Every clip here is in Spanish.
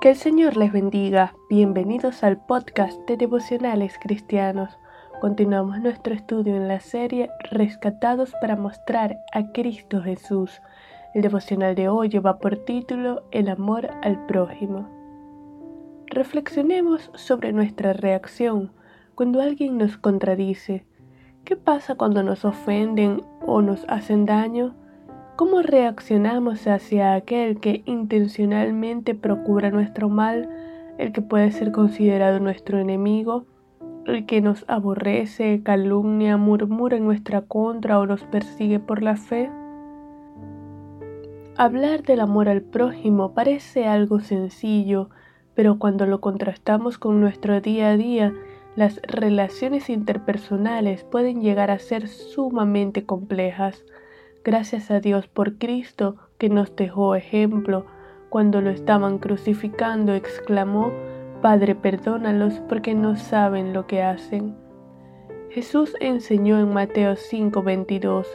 Que el Señor les bendiga. Bienvenidos al podcast de devocionales cristianos. Continuamos nuestro estudio en la serie Rescatados para mostrar a Cristo Jesús. El devocional de hoy lleva por título El amor al prójimo. Reflexionemos sobre nuestra reacción cuando alguien nos contradice. ¿Qué pasa cuando nos ofenden o nos hacen daño? ¿Cómo reaccionamos hacia aquel que intencionalmente procura nuestro mal, el que puede ser considerado nuestro enemigo, el que nos aborrece, calumnia, murmura en nuestra contra o nos persigue por la fe? Hablar del amor al prójimo parece algo sencillo, pero cuando lo contrastamos con nuestro día a día, las relaciones interpersonales pueden llegar a ser sumamente complejas. Gracias a Dios por Cristo que nos dejó ejemplo. Cuando lo estaban crucificando, exclamó, Padre, perdónalos porque no saben lo que hacen. Jesús enseñó en Mateo 5:22,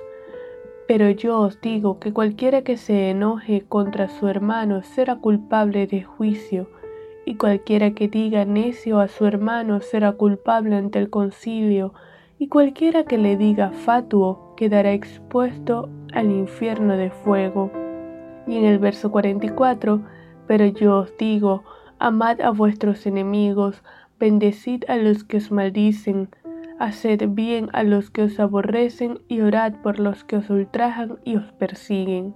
Pero yo os digo que cualquiera que se enoje contra su hermano será culpable de juicio, y cualquiera que diga necio a su hermano será culpable ante el concilio, y cualquiera que le diga fatuo quedará expuesto al infierno de fuego. Y en el verso 44, pero yo os digo, amad a vuestros enemigos, bendecid a los que os maldicen, haced bien a los que os aborrecen y orad por los que os ultrajan y os persiguen.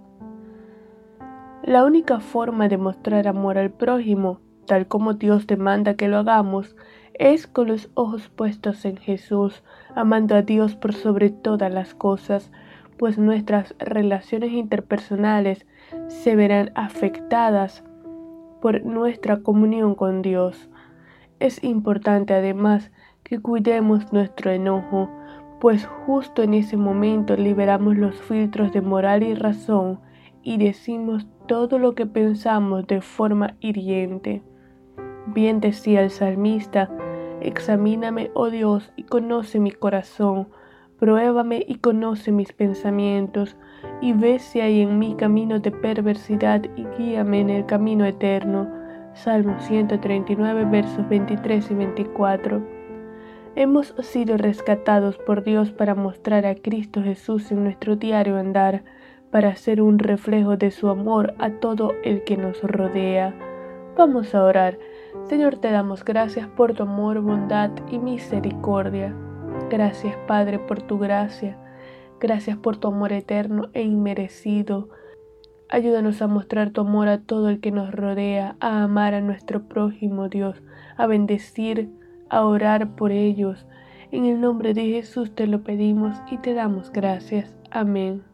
La única forma de mostrar amor al prójimo, tal como Dios demanda que lo hagamos, es con los ojos puestos en Jesús, amando a Dios por sobre todas las cosas, pues nuestras relaciones interpersonales se verán afectadas por nuestra comunión con Dios. Es importante además que cuidemos nuestro enojo, pues justo en ese momento liberamos los filtros de moral y razón y decimos todo lo que pensamos de forma hiriente. Bien decía el salmista, Examíname, oh Dios, y conoce mi corazón. Pruébame y conoce mis pensamientos, y ve si hay en mí camino de perversidad y guíame en el camino eterno. Salmo 139, versos 23 y 24. Hemos sido rescatados por Dios para mostrar a Cristo Jesús en nuestro diario andar, para ser un reflejo de su amor a todo el que nos rodea. Vamos a orar. Señor, te damos gracias por tu amor, bondad y misericordia. Gracias, Padre, por tu gracia. Gracias por tu amor eterno e inmerecido. Ayúdanos a mostrar tu amor a todo el que nos rodea, a amar a nuestro prójimo, Dios, a bendecir, a orar por ellos. En el nombre de Jesús te lo pedimos y te damos gracias. Amén.